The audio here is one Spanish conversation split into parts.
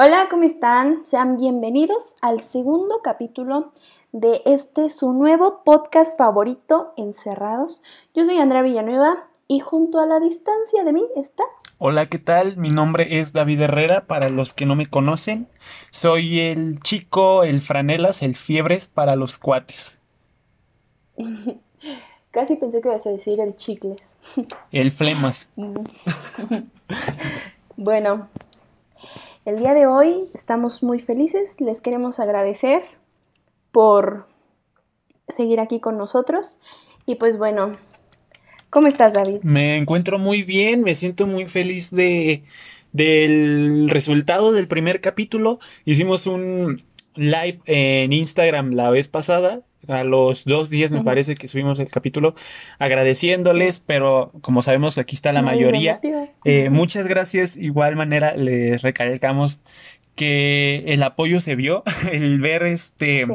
Hola, ¿cómo están? Sean bienvenidos al segundo capítulo de este su nuevo podcast favorito, Encerrados. Yo soy Andrea Villanueva y junto a la distancia de mí está... Hola, ¿qué tal? Mi nombre es David Herrera, para los que no me conocen. Soy el chico, el franelas, el fiebres para los cuates. Casi pensé que ibas a decir el chicles. El flemas. bueno, el día de hoy estamos muy felices, les queremos agradecer por seguir aquí con nosotros. Y pues bueno, ¿cómo estás David? Me encuentro muy bien, me siento muy feliz de del resultado del primer capítulo. Hicimos un live en Instagram la vez pasada a los dos días me parece que subimos el capítulo agradeciéndoles, pero como sabemos aquí está la mayoría. Eh, muchas gracias, igual manera les recalcamos que el apoyo se vio, el ver este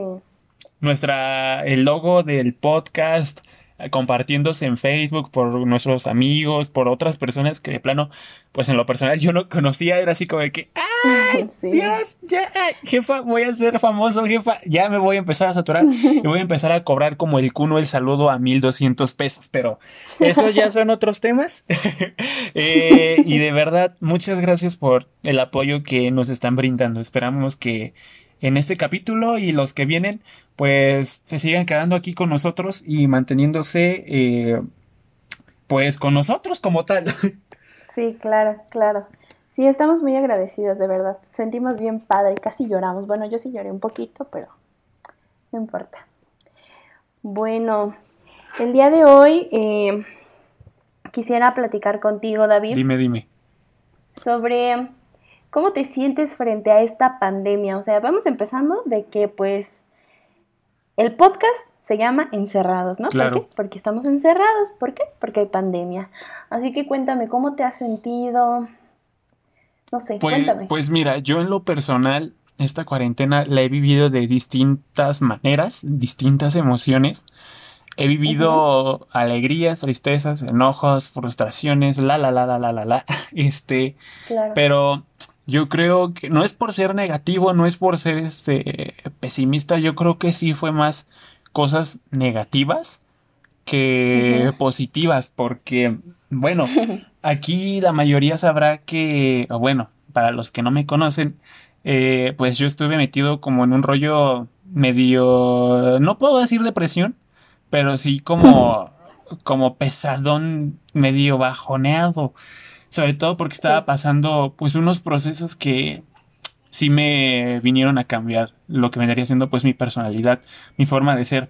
nuestra el logo del podcast compartiéndose en Facebook por nuestros amigos, por otras personas que de plano, pues en lo personal yo no conocía, era así como de que, ¡ay, Dios! Ya, jefa, voy a ser famoso, jefa, ya me voy a empezar a saturar y voy a empezar a cobrar como el cuno el saludo a 1200 pesos, pero esos ya son otros temas. Eh, y de verdad, muchas gracias por el apoyo que nos están brindando. Esperamos que en este capítulo y los que vienen, pues se sigan quedando aquí con nosotros y manteniéndose, eh, pues con nosotros como tal. Sí, claro, claro. Sí, estamos muy agradecidos, de verdad. Sentimos bien padre, casi lloramos. Bueno, yo sí lloré un poquito, pero no importa. Bueno, el día de hoy eh, quisiera platicar contigo, David. Dime, dime. Sobre ¿Cómo te sientes frente a esta pandemia? O sea, vamos empezando de que pues el podcast se llama Encerrados, ¿no? Claro. ¿Por qué? Porque estamos encerrados. ¿Por qué? Porque hay pandemia. Así que cuéntame, ¿cómo te has sentido? No sé, pues, cuéntame. Pues mira, yo en lo personal, esta cuarentena la he vivido de distintas maneras, distintas emociones. He vivido alegrías, tristezas, enojos, frustraciones, la la la la la la la. Este, claro. pero yo creo que no es por ser negativo, no es por ser este pesimista, yo creo que sí fue más cosas negativas que positivas, porque bueno, aquí la mayoría sabrá que, bueno, para los que no me conocen, eh, pues yo estuve metido como en un rollo medio, no puedo decir depresión, pero sí como, como pesadón, medio bajoneado sobre todo porque estaba pasando pues unos procesos que sí me vinieron a cambiar lo que vendría siendo pues mi personalidad, mi forma de ser.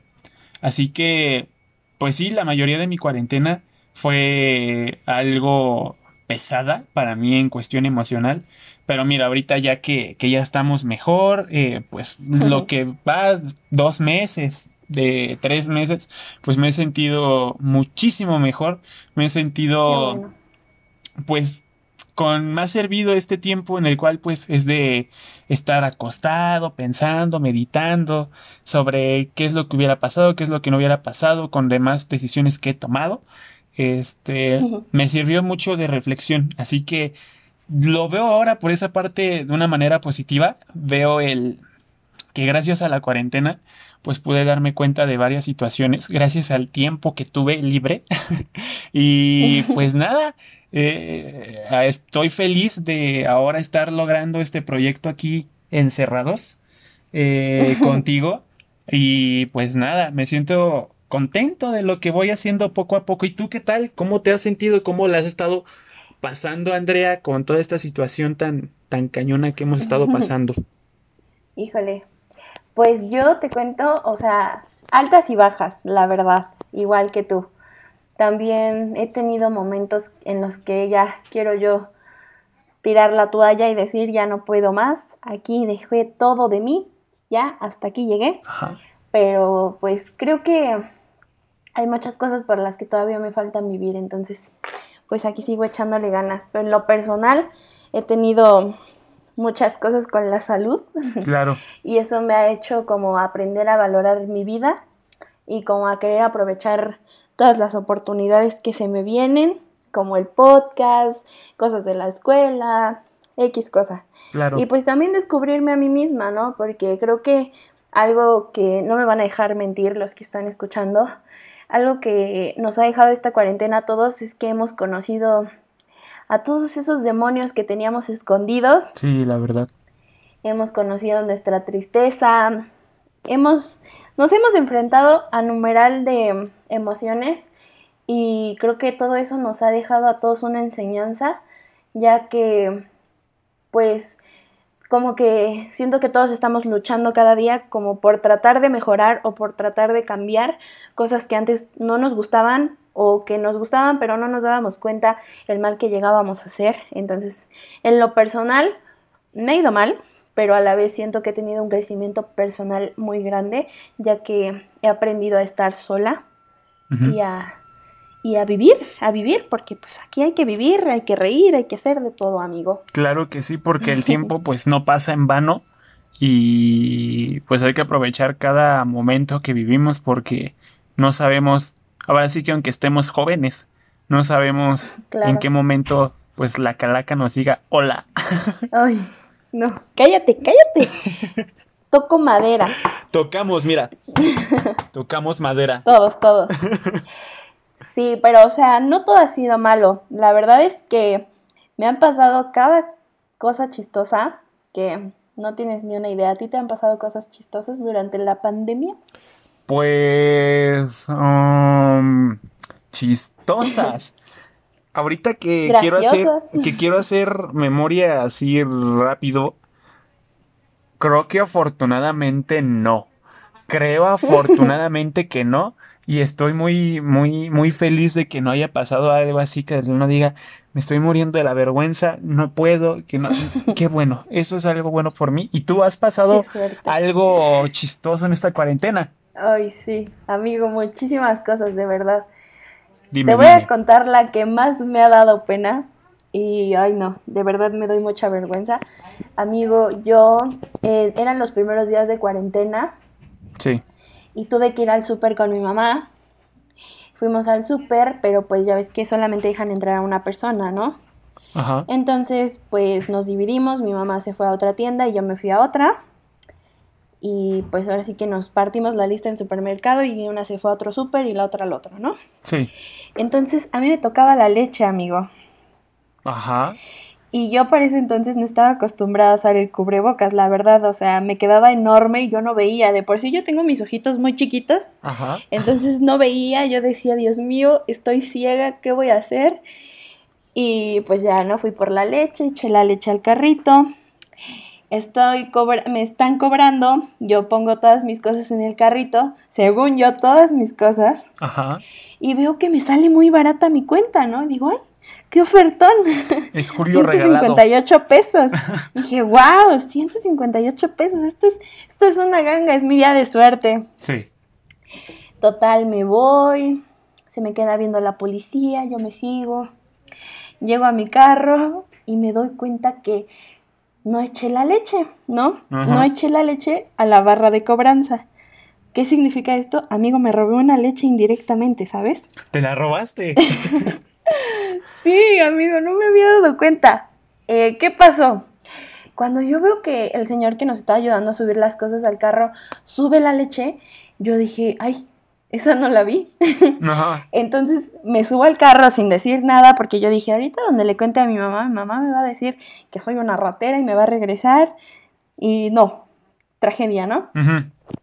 Así que pues sí, la mayoría de mi cuarentena fue algo pesada para mí en cuestión emocional. Pero mira, ahorita ya que, ya estamos mejor, eh, pues lo que va dos meses, de tres meses, pues me he sentido muchísimo mejor. Me he sentido pues con más servido este tiempo en el cual pues es de estar acostado, pensando, meditando sobre qué es lo que hubiera pasado, qué es lo que no hubiera pasado con demás decisiones que he tomado. Este me sirvió mucho de reflexión, así que lo veo ahora por esa parte de una manera positiva. Veo el que gracias a la cuarentena pues pude darme cuenta de varias situaciones gracias al tiempo que tuve libre. y pues nada, eh, estoy feliz de ahora estar logrando este proyecto aquí encerrados eh, contigo. Y pues nada, me siento contento de lo que voy haciendo poco a poco. ¿Y tú qué tal? ¿Cómo te has sentido? ¿Cómo le has estado pasando, Andrea, con toda esta situación tan, tan cañona que hemos estado pasando? Híjole, pues yo te cuento, o sea, altas y bajas, la verdad, igual que tú. También he tenido momentos en los que ya quiero yo tirar la toalla y decir ya no puedo más, aquí dejé todo de mí, ya hasta aquí llegué. Pero pues creo que hay muchas cosas por las que todavía me faltan vivir, entonces pues aquí sigo echándole ganas. Pero en lo personal he tenido muchas cosas con la salud. Claro. y eso me ha hecho como aprender a valorar mi vida y como a querer aprovechar todas las oportunidades que se me vienen, como el podcast, cosas de la escuela, X cosa. Claro. Y pues también descubrirme a mí misma, ¿no? Porque creo que algo que no me van a dejar mentir los que están escuchando, algo que nos ha dejado esta cuarentena a todos es que hemos conocido a todos esos demonios que teníamos escondidos. Sí, la verdad. Hemos conocido nuestra tristeza. Hemos nos hemos enfrentado a numeral de emociones y creo que todo eso nos ha dejado a todos una enseñanza, ya que pues como que siento que todos estamos luchando cada día como por tratar de mejorar o por tratar de cambiar cosas que antes no nos gustaban o que nos gustaban pero no nos dábamos cuenta el mal que llegábamos a hacer. Entonces, en lo personal, me ha ido mal, pero a la vez siento que he tenido un crecimiento personal muy grande, ya que he aprendido a estar sola y, a, y a vivir, a vivir, porque pues aquí hay que vivir, hay que reír, hay que hacer de todo, amigo. Claro que sí, porque el tiempo pues no pasa en vano y pues hay que aprovechar cada momento que vivimos porque no sabemos, ahora sí que aunque estemos jóvenes, no sabemos en qué momento pues la calaca nos diga hola. Ay. No, cállate, cállate. Toco madera. Tocamos, mira. Tocamos madera. Todos, todos. Sí, pero o sea, no todo ha sido malo. La verdad es que me han pasado cada cosa chistosa que no tienes ni una idea. ¿A ti te han pasado cosas chistosas durante la pandemia? Pues... Um, chistosas. Ahorita que quiero hacer que quiero hacer memoria así rápido, creo que afortunadamente no. Creo afortunadamente que no y estoy muy muy muy feliz de que no haya pasado algo así que uno diga, me estoy muriendo de la vergüenza, no puedo, que no qué bueno, eso es algo bueno por mí y tú has pasado algo chistoso en esta cuarentena. Ay, sí, amigo, muchísimas cosas de verdad. Te voy a contar la que más me ha dado pena. Y, ay no, de verdad me doy mucha vergüenza. Amigo, yo, eh, eran los primeros días de cuarentena. Sí. Y tuve que ir al súper con mi mamá. Fuimos al súper, pero pues ya ves que solamente dejan entrar a una persona, ¿no? Ajá. Entonces, pues nos dividimos. Mi mamá se fue a otra tienda y yo me fui a otra. Y pues ahora sí que nos partimos la lista en supermercado y una se fue a otro súper y la otra al otro, ¿no? Sí. Entonces a mí me tocaba la leche, amigo. Ajá. Y yo para ese entonces no estaba acostumbrada a usar el cubrebocas, la verdad, o sea, me quedaba enorme y yo no veía. De por sí yo tengo mis ojitos muy chiquitos. Ajá. Entonces no veía, yo decía, Dios mío, estoy ciega, ¿qué voy a hacer? Y pues ya no fui por la leche, eché la leche al carrito estoy me están cobrando, yo pongo todas mis cosas en el carrito, según yo todas mis cosas, Ajá. y veo que me sale muy barata mi cuenta, ¿no? Y digo, ay, qué ofertón. Es Julio 158 pesos. dije, wow, 158 pesos, esto es, esto es una ganga, es mi día de suerte. Sí. Total, me voy, se me queda viendo la policía, yo me sigo, llego a mi carro y me doy cuenta que no eché la leche, ¿no? No eché la leche a la barra de cobranza. ¿Qué significa esto? Amigo, me robé una leche indirectamente, ¿sabes? ¿Te la robaste? sí, amigo, no me había dado cuenta. Eh, ¿Qué pasó? Cuando yo veo que el señor que nos está ayudando a subir las cosas al carro sube la leche, yo dije, ay, esa no la vi. Entonces me subo al carro sin decir nada porque yo dije, ahorita donde le cuente a mi mamá, mi mamá me va a decir que soy una ratera y me va a regresar. Y no, tragedia, ¿no?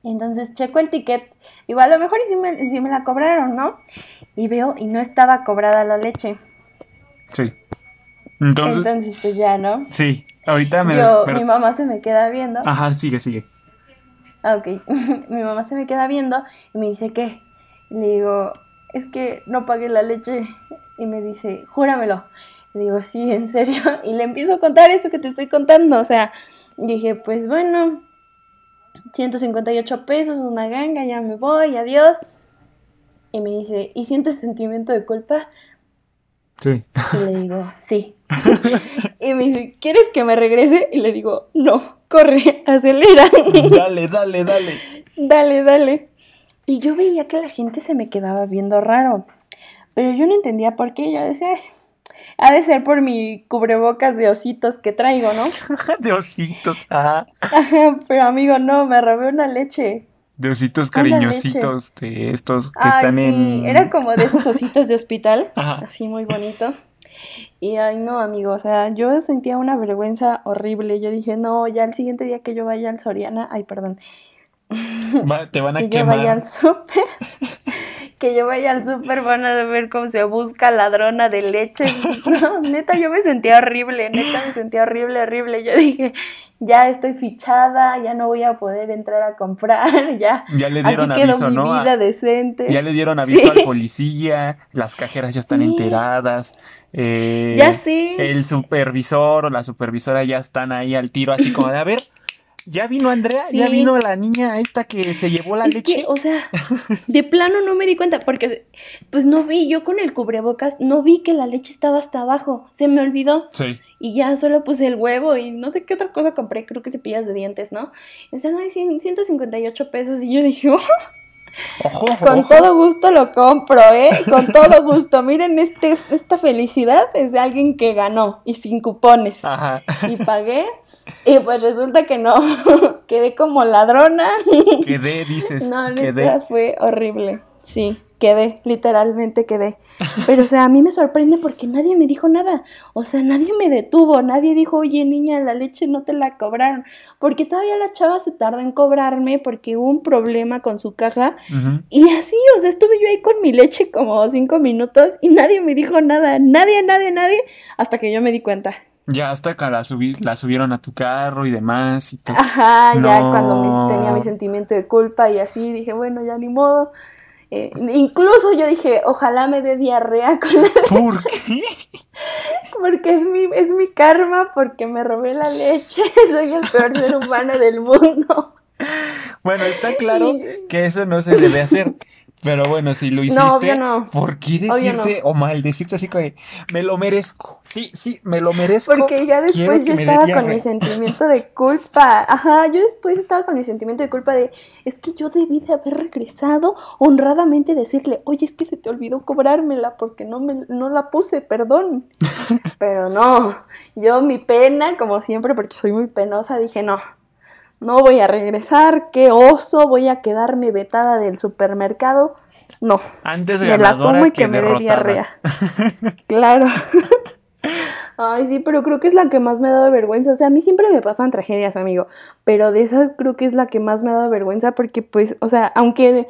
Entonces checo el ticket. Igual a lo mejor y si me, la cobraron, ¿no? Y veo y no estaba cobrada la leche. Sí. Entonces, Entonces pues ya, ¿no? Sí. Ahorita me... Yo, Mi mamá se me queda viendo. Ajá, sigue, sigue. Ah, ok. mi mamá se me queda viendo y me dice, ¿qué? le digo, es que no pagué la leche. Y me dice, júramelo. Le digo, sí, en serio. Y le empiezo a contar eso que te estoy contando. O sea, dije, pues bueno, 158 pesos, una ganga, ya me voy, adiós. Y me dice, ¿y sientes sentimiento de culpa? Sí. Y le digo, sí. y me dice, ¿quieres que me regrese? Y le digo, no, corre, acelera. dale, dale, dale. Dale, dale. Y yo veía que la gente se me quedaba viendo raro. Pero yo no entendía por qué. Yo decía, Ha de ser por mi cubrebocas de ositos que traigo, ¿no? de ositos, ah. Ajá, pero amigo, no, me robé una leche. De ositos cariñositos, de estos que Ay, están sí, en... Era como de esos ositos de hospital, Ajá. así muy bonito. Y ay, no, amigo, o sea, yo sentía una vergüenza horrible. Yo dije, no, ya el siguiente día que yo vaya al Soriana, ay, perdón, Va- te van a que yo vaya al súper, que yo vaya al súper, van a ver cómo se busca ladrona de leche. No, neta, yo me sentía horrible, neta, me sentía horrible, horrible. Yo dije, ya estoy fichada, ya no voy a poder entrar a comprar, ya. Ya le Aquí dieron quedó aviso, mi ¿no? Vida decente. Ya le dieron aviso Sí. al policía, las cajeras ya están Sí. enteradas. eh, Ya sé. El supervisor o la supervisora ya están ahí al tiro, así como de, a ver, ¿ya vino Andrea? ¿Ya vino la niña esta que se llevó la Es leche? que, o sea, de plano no me di cuenta porque pues no vi, yo con el cubrebocas no vi que la leche estaba hasta abajo, se me olvidó Sí. y ya solo puse el huevo y no sé qué otra cosa compré, creo que cepillas de dientes, ¿no? O sea, no hay 100 158 pesos y yo dije, "Oh, Ojo, con ojo. todo gusto lo compro, ¿eh? Con todo gusto. Miren, este, esta felicidad es de alguien que ganó y sin cupones. Ajá. Y pagué y pues resulta que no, quedé como ladrona. Quedé, dices, No, quedé. fue horrible. Sí, quedé, literalmente quedé. Pero, o sea, a mí me sorprende porque nadie me dijo nada. O sea, nadie me detuvo, nadie dijo, oye, niña, la leche no te la cobraron. Porque todavía la chava se tardó en cobrarme porque hubo un problema con su caja. Y así, o sea, estuve yo ahí con mi leche como cinco minutos y nadie me dijo nada. Nadie, nadie, nadie. Hasta que yo me di cuenta. Ya hasta que la, subí, la subieron a tu carro y demás y todo. Ajá, ya No. cuando me- tenía mi sentimiento de culpa y así dije, bueno, ya ni modo. Eh, incluso yo dije, ojalá me dé diarrea con la- ¿Por qué? porque es mi, es mi karma, porque me robé la leche, soy el peor ser humano del mundo. Bueno, está claro que eso no se debe hacer. Pero bueno, si lo hiciste, No, obvio no. ¿por qué Obvio no. decirte o maldecirte así de, me lo merezco? Sí, sí, me lo merezco. Porque ya después que yo estaba con diarrea". mi sentimiento de culpa. Ajá, yo después estaba con mi sentimiento de culpa de, es que yo debí de haber regresado honradamente decirle, oye, es que se te olvidó cobrármela porque no, me, no la puse, perdón. Pero no, yo mi pena, como siempre, porque soy muy penosa, dije, no, no voy a regresar, qué oso, voy a quedarme vetada del supermercado. No, Antes me la como y que que me dé diarrea. Claro. Ay, sí, pero creo que es la que más me ha dado vergüenza. O sea, a mí siempre me pasan tragedias, amigo. Pero de esas creo que es la que más me ha dado vergüenza porque, pues, o sea, aunque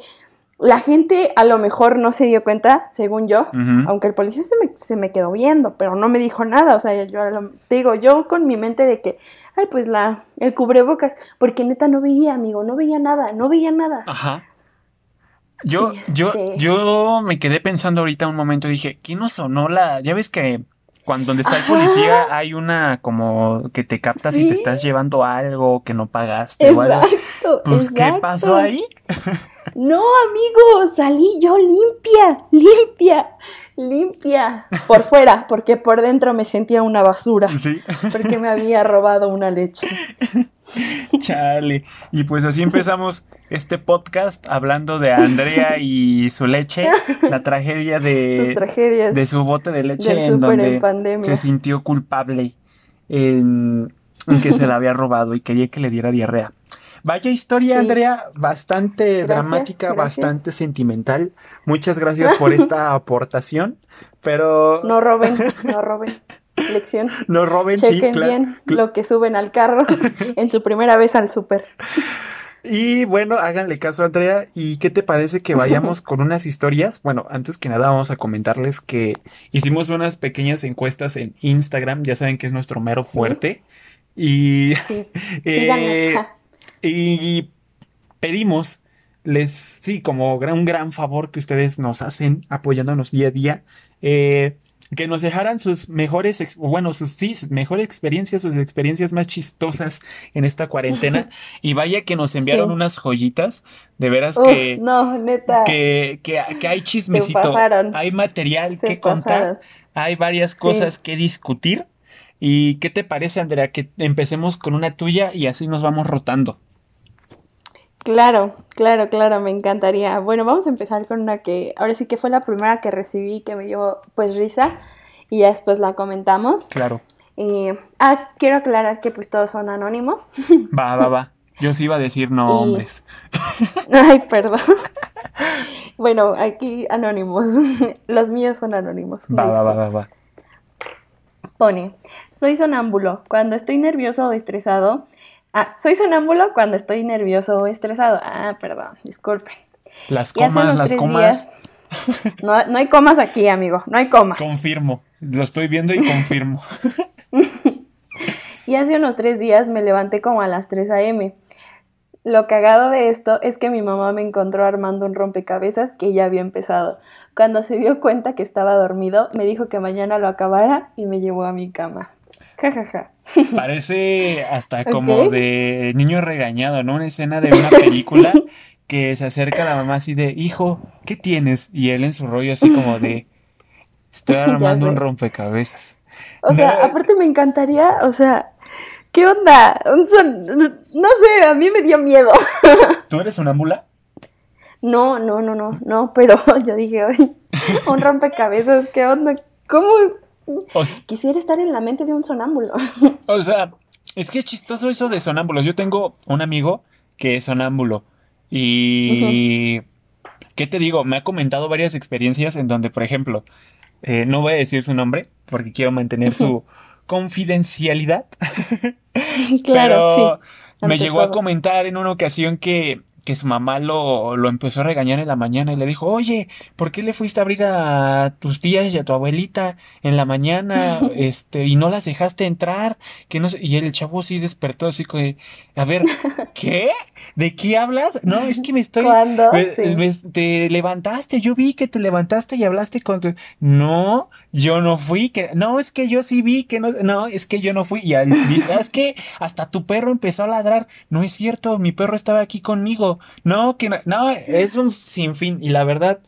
la gente a lo mejor no se dio cuenta, según yo, aunque el policía se me, se me quedó viendo, pero no me dijo nada. O sea, yo te digo, yo con mi mente de que, ay, pues la, el cubrebocas, porque neta no veía, amigo, no veía nada, no veía nada. Ajá. Yo, yo, Este- yo me quedé pensando ahorita un momento, dije, ¿qué no sonó la? Ya ves que cuando donde está el policía hay una como que te captas y te estás llevando algo que no pagaste o algo. Exacto. Pues, ¿qué pasó ahí? No, amigo, salí yo limpia, limpia, limpia. Por fuera, porque por dentro me sentía una basura, Sí. porque me había robado una leche. Chale. Y pues así empezamos este podcast hablando de Andrea y su leche, la tragedia de, su bote de leche en donde en se sintió culpable en, en que se la había robado y quería que le diera diarrea. Vaya historia, Sí. Andrea, bastante Gracias, dramática, gracias. bastante sentimental. Muchas gracias por esta aportación, pero No roben, no roben. Lección. no roben, sí, Chequen claro. bien lo que suben al carro en su primera vez al súper. Y bueno, háganle caso, Andrea. ¿Y qué te parece que vayamos con unas historias? Bueno, antes que nada vamos a comentarles que hicimos unas pequeñas encuestas en Instagram, ya saben que es nuestro mero fuerte. Y, Sí, eh. Y pedimos, les, sí, como un gran favor que ustedes nos hacen apoyándonos día a día, eh, que nos dejaran sus mejores, bueno, sus, sí, sus mejores experiencias, sus experiencias más chistosas en esta cuarentena. Y vaya que nos enviaron Sí. unas joyitas, de veras Uf, que, no, neta. que, que, que hay chismecito, hay material se que contar, hay varias Sí. cosas que discutir. ¿Y qué te parece, Andrea, que empecemos con una tuya y así nos vamos rotando? Claro, claro, claro, me encantaría. Bueno, vamos a empezar con una que ahora sí que fue la primera que recibí que me dio pues risa y ya después la comentamos. Claro. Y, ah, quiero aclarar que pues todos son anónimos. Va, va, va. Yo sí iba a decir nombres. Ay, perdón. bueno, aquí anónimos. Los míos son anónimos. Va, va, va, va, va. Pone, soy sonámbulo. Cuando estoy nervioso o estresado. Ah, soy sonámbulo cuando estoy nervioso o estresado. Ah, perdón, disculpe. Las comas, las comas. No, no hay comas aquí, amigo. No hay comas. Confirmo. Lo estoy viendo y confirmo. Y hace unos tres días me levanté como a las 3 a.m. Lo cagado de esto es que mi mamá me encontró armando un rompecabezas que ya había empezado. Cuando se dio cuenta que estaba dormido, me dijo que mañana lo acabara y me llevó a mi cama. Ja, ja, ja. Parece hasta como de niño regañado, ¿no? Una escena de una película que se acerca a la mamá así de, hijo, ¿qué tienes? Y él en su rollo así como de, estoy armando un rompecabezas. O sea, aparte me encantaría, o sea, ¿qué onda? Un son... No sé, a mí me dio miedo. ¿Tú eres sonámbula? No, no, no, no, no, pero yo dije, "Ay, un rompecabezas, ¿qué onda? ¿Cómo? O, Quisiera estar en la mente de un sonámbulo. o sea, es que es chistoso eso de sonámbulos. Yo tengo un amigo que es sonámbulo y... ¿Qué te digo? Me ha comentado varias experiencias en donde, por ejemplo, eh, no voy a decir su nombre porque quiero mantener su confidencialidad. claro, sí. Pero me ante llegó a comentar en una ocasión que, que su mamá lo, lo empezó a regañar en la mañana y le dijo, oye, ¿por qué le fuiste a abrir a tus tías y a tu abuelita en la mañana este, y no las dejaste entrar? Que no sé", Y el chavo sí despertó así de, a ver, ¿qué? ¿De qué hablas? No, es que me estoy... Me- Sí. me- te levantaste, yo vi que te levantaste y hablaste con tu... No, yo no fui, que... No, es que yo sí vi que no... No, es que yo no fui. Y al... "Ah, es que hasta tu perro empezó a ladrar. No es cierto, mi perro estaba aquí conmigo. No, que no... No, es un sinfín. Y la verdad,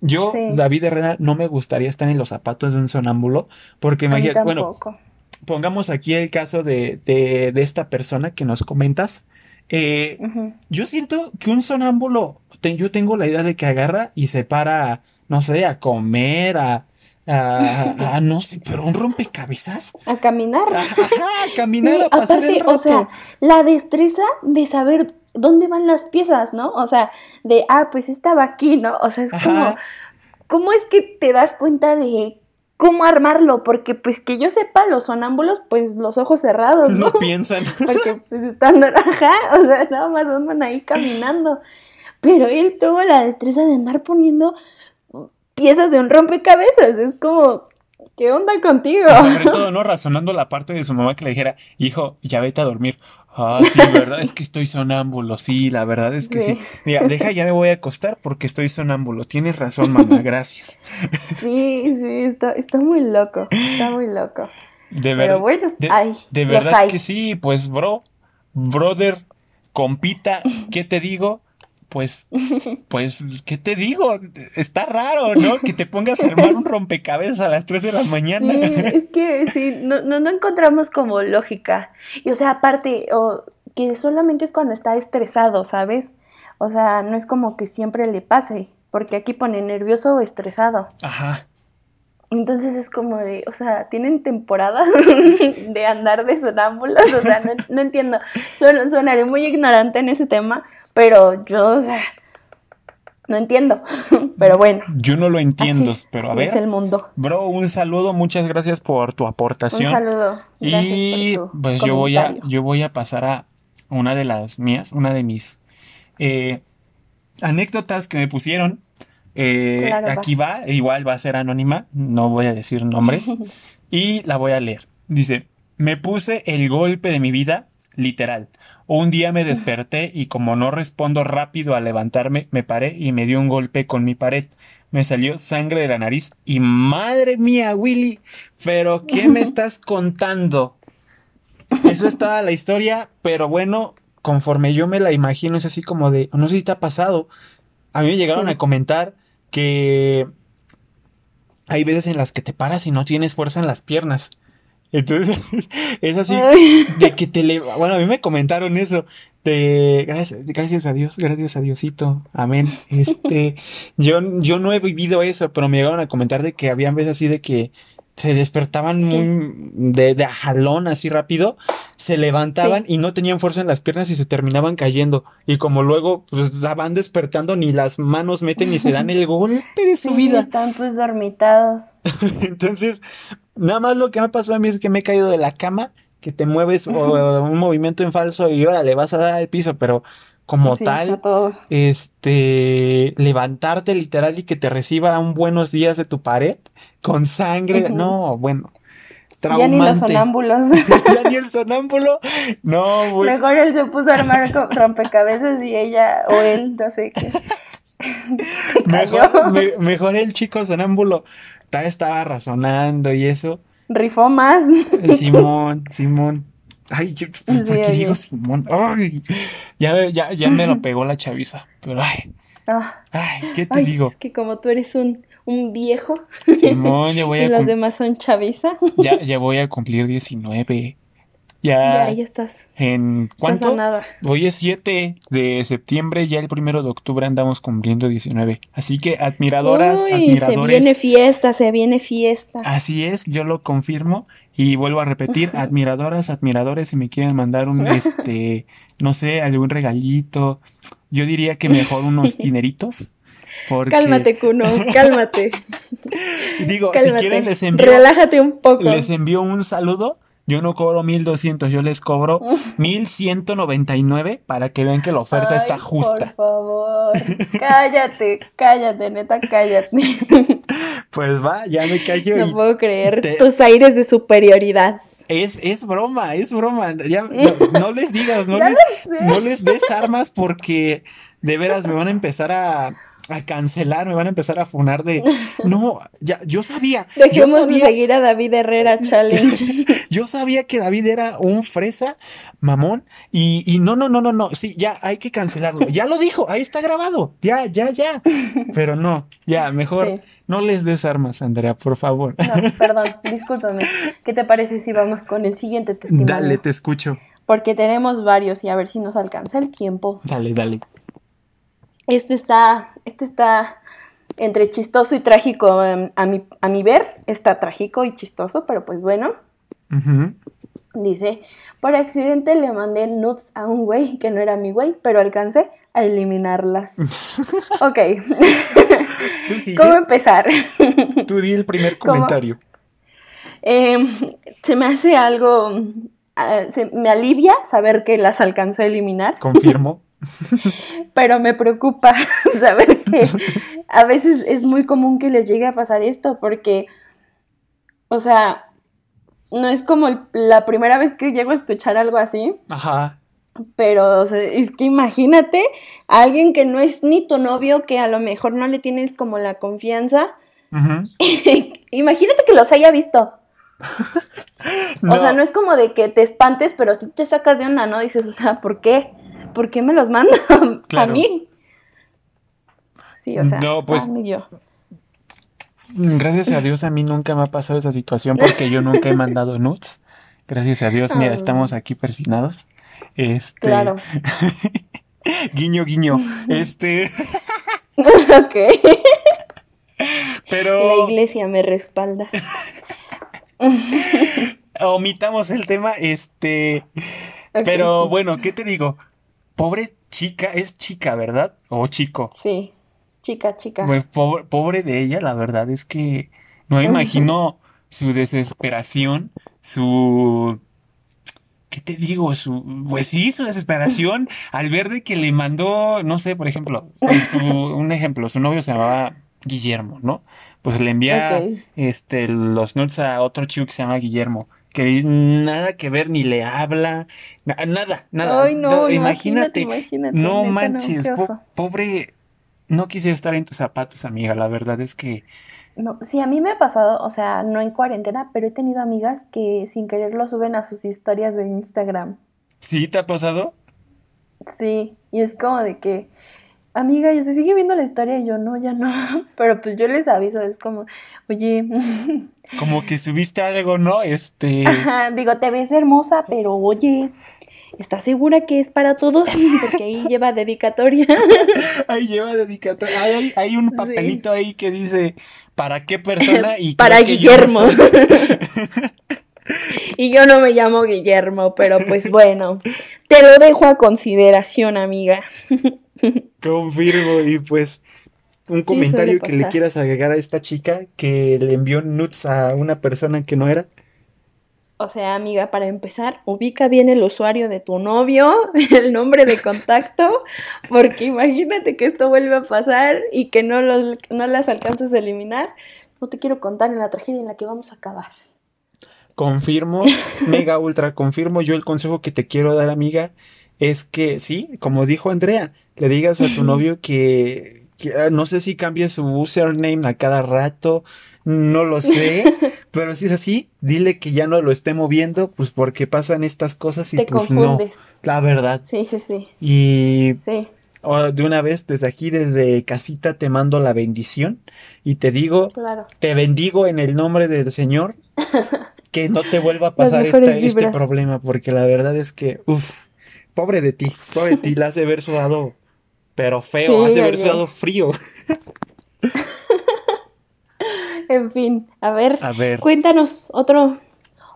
yo, Sí. David Herrera, no me gustaría estar en los zapatos de un sonámbulo. Porque imagínate, bueno, pongamos aquí el caso de, de, de esta persona que nos comentas. Eh, yo siento que un sonámbulo, te- yo tengo la idea de que agarra y se para, no sé, a comer, a, a, a- no sé, pero un rompecabezas. A caminar. Ajá, a caminar, Sí, a pasar aparte, el rato. o sea, la destreza de saber dónde van las piezas, ¿no? O sea, de, ah, pues estaba aquí, ¿no? O sea, es como. ¿cómo es que te das cuenta de cómo armarlo? Porque, pues, que yo sepa, los sonámbulos, pues, los ojos cerrados, ¿no? no piensan. Porque, pues, están, ajá, o sea, nada más andan ahí caminando. Pero él tuvo la destreza de andar poniendo piezas de un rompecabezas, es como, ¿qué onda contigo? Sobre todo, ¿no? Razonando la parte de su mamá que le dijera, hijo, ya vete a dormir. Ah, sí, ¿verdad? Es que estoy sonámbulo. Sí, la verdad es que sí. Sí. Mira, deja, ya me voy a acostar porque estoy sonámbulo. Tienes razón, mamá, gracias. Sí, sí, está, está muy loco, está muy loco. De Pero verdad. bueno, De, ay, de verdad hay. que sí, pues bro, brother, compita, ¿qué te digo? Pues, pues, ¿qué te digo? Está raro, ¿no? Que te pongas a armar un rompecabezas a las 3 de la mañana. Sí, es que sí, no, no, no encontramos como lógica. Y o sea, aparte, o, que solamente es cuando está estresado, ¿sabes? O sea, no es como que siempre le pase, porque aquí pone nervioso o estresado. Ajá. Entonces es como de, o sea, tienen temporadas de andar de sonámbulos, o sea, no, no entiendo. Son- sonaré muy ignorante en ese tema, pero yo, o sea, no entiendo. Pero bueno, Yo no lo entiendo, así, pero a así es ver. el mundo. Bro, un saludo, muchas gracias por tu Un aportación. saludo. Gracias Y por tu pues yo voy a, yo voy a pasar a una de las mías, una de mis eh, anécdotas que me pusieron. Eh, Claro, va. aquí va, igual va a ser anónima, no voy a decir nombres. y la voy a leer. Dice, me puse el golpe de mi vida, literal. Un día me desperté y como no respondo rápido al levantarme, me paré y me dio un golpe con mi pared. Me salió sangre de la nariz y madre mía, Willy, pero ¿qué me estás contando? Eso es toda la historia, pero bueno, conforme yo me la imagino, es así como de, no sé si te ha pasado. A mí me llegaron Sí. a comentar que hay veces en las que te paras y no tienes fuerza en las piernas. Entonces, es así Ay. de que te le... Bueno, a mí me comentaron eso. De... Gracias, gracias a Dios, gracias a Diosito. Amén. Este, yo, yo no he vivido eso, pero me llegaron a comentar de que habían veces así de que se despertaban muy de, de a jalón así rápido, se levantaban y no tenían fuerza en las piernas y se terminaban cayendo. Y como luego pues van despertando, ni las manos meten ni se dan el golpe de su Sí, vida. están pues dormitados. Entonces, nada más lo que me pasó a mí es que me he caído de la cama, que te mueves o un movimiento en falso y ahora le vas a dar al piso, pero como Sí, tal, este, levantarte literal y que te reciba un buenos días de tu pared con sangre, no, bueno, Ya ni los sonámbulos. Ya ni el sonámbulo, no, güey. Mejor él se puso a armar rompecabezas y ella, o él, no sé qué. Mejor, me- mejor el chico sonámbulo estaba razonando y eso. Rifó más. Simón, Simón. Ay, yo, pues, ¿por Sí, digo Simón? Ay, ya, ya, ya me lo pegó la chaviza. Pero ay, Ah, ay, ¿qué te ay, digo? es que como tú eres un, un viejo Simón, ya voy y a, los cum- demás son chaviza, ya, ya voy a cumplir 19. Ya, ya, ya estás. ¿en Estás cuánto? nada. Hoy es 7 de septiembre, ya el primero de octubre andamos cumpliendo 19. Así que admiradoras, Uy, se admiradores. viene fiesta, se viene fiesta. Así es, yo lo confirmo y vuelvo a repetir, admiradoras, admiradores, si me quieren mandar un, este, no sé, algún regalito, yo diría que mejor unos dineritos, porque, Cálmate, Kuno, cálmate. digo, si quieren les envío, Relájate un poco. les envío un saludo, yo no cobro 1200, yo les cobro 1199 para que vean que la oferta está justa. Por favor, cállate, cállate, neta, cállate. Pues va, ya me callo No y puedo creer te- tus aires de superioridad. es, es broma, es broma, ya, no, no les digas, no les, no les des armas porque de veras me van a empezar a, a cancelar, me van a empezar a funar de no, ya, yo sabía, yo Dejemos de sabía, seguir a David Herrera Challenge. yo sabía que David era un fresa, mamón, y, y no, no, no, no, no, sí, ya hay que cancelarlo, ya lo dijo, ahí está grabado, ya, ya, ya, pero no, ya, mejor Sí. no les des armas, Andrea, por favor. No, perdón, discúlpame. ¿Qué te parece si vamos con el siguiente testimonio? Dale, te escucho, Porque tenemos varios y a ver si nos alcanza el tiempo. dale, dale. Este está, este está entre chistoso y trágico em, a mi, a mi ver. Está trágico y chistoso, pero pues bueno. Dice, por accidente le mandé nudes a un güey que no era mi güey, pero alcancé a eliminarlas. ok, ¿cómo empezar? tú di el primer comentario. Em, se me hace algo, ah, se- me alivia saber que las alcanzó a eliminar, Confirmo. Pero me preocupa saber que a veces es muy común que les llegue a pasar esto, porque, o sea, no es como el- la primera vez que llego a escuchar algo así, Ajá. pero o sea, es que imagínate a alguien que no es ni tu novio, que a lo mejor no le tienes como la confianza, Ujú. imagínate que los haya visto. No, O sea, no es como de que te espantes, pero sí te sacas de onda, ¿no? Dices, o sea, ¿por qué? ¿Por qué me los mandan a mí? Sí, o sea, No, pues- medio- Gracias a Dios a mí nunca me ha pasado esa situación porque yo nunca he mandado nudes. Gracias a Dios, mira, Ah. estamos aquí persinados. Este, Claro. guiño, guiño. Este, ok. La pero iglesia me respalda. omitamos el tema, este, pero bueno, ¿qué te digo? Pobre chica, es chica, ¿verdad? O chico. Sí, chica, chica. Pobre, pobre de ella, la verdad es que no me imagino su desesperación, su... ¿Qué te digo? Su, pues sí, su desesperación al ver de que le mandó, no sé, por ejemplo, su- un ejemplo, su novio se llamaba Guillermo, ¿no? Pues le envía este, los nudes a otro chico que se llama Guillermo, que nada que ver, ni le habla, na- nada, nada. Ay, no, No, imagínate, imagínate, no neta, manches, po- pobre, no quise estar en tus zapatos, amiga. La verdad es que No, sí, a mí me ha pasado, o sea, no en cuarentena, pero he tenido amigas que sin querer lo suben a sus historias de Instagram. sí te ha pasado. Sí, y es como de que, amiga, ¿y se sigue viendo la historia? Y yo, no, ya no. Pero pues yo les aviso, es como, oye, Como que subiste algo, ¿no? Este, ajá, digo, te ves hermosa, pero oye, ¿estás segura que es para todos? Porque ahí lleva dedicatoria. ahí lleva dedicatoria. Hay, hay un papelito ahí que dice para qué persona y para Guillermo. y yo no me llamo Guillermo, pero pues bueno, te lo dejo a consideración, amiga. Confirmo y pues un comentario que le quieras agregar a esta chica que le envió nudes a una persona que no era. O sea, amiga, para empezar, ubica bien el usuario de tu novio, el nombre de contacto, porque imagínate que esto vuelve a pasar y que no, no las alcanzas a eliminar. No te quiero contar en la tragedia en la que vamos a acabar. Confirmo, mega ultra confirmo. Yo el consejo que te quiero dar, amiga, es que sí, como dijo Andrea, le digas a tu novio que Ah, no sé si cambia su username a cada rato, no lo sé, pero si es así, dile que ya no lo esté moviendo, pues porque pasan estas cosas y Te pues confundes. no. La verdad. Sí, sí, sí. Y sí. de una vez, desde aquí, desde casita, te mando la bendición y te digo, te bendigo en el nombre del Señor, que no te vuelva a pasar este problema, porque la verdad es que, uff, pobre de ti, pobre de ti, la has de ver sudado pero feo, hace haber sido frío. en fin, a ver, a ver, cuéntanos otro,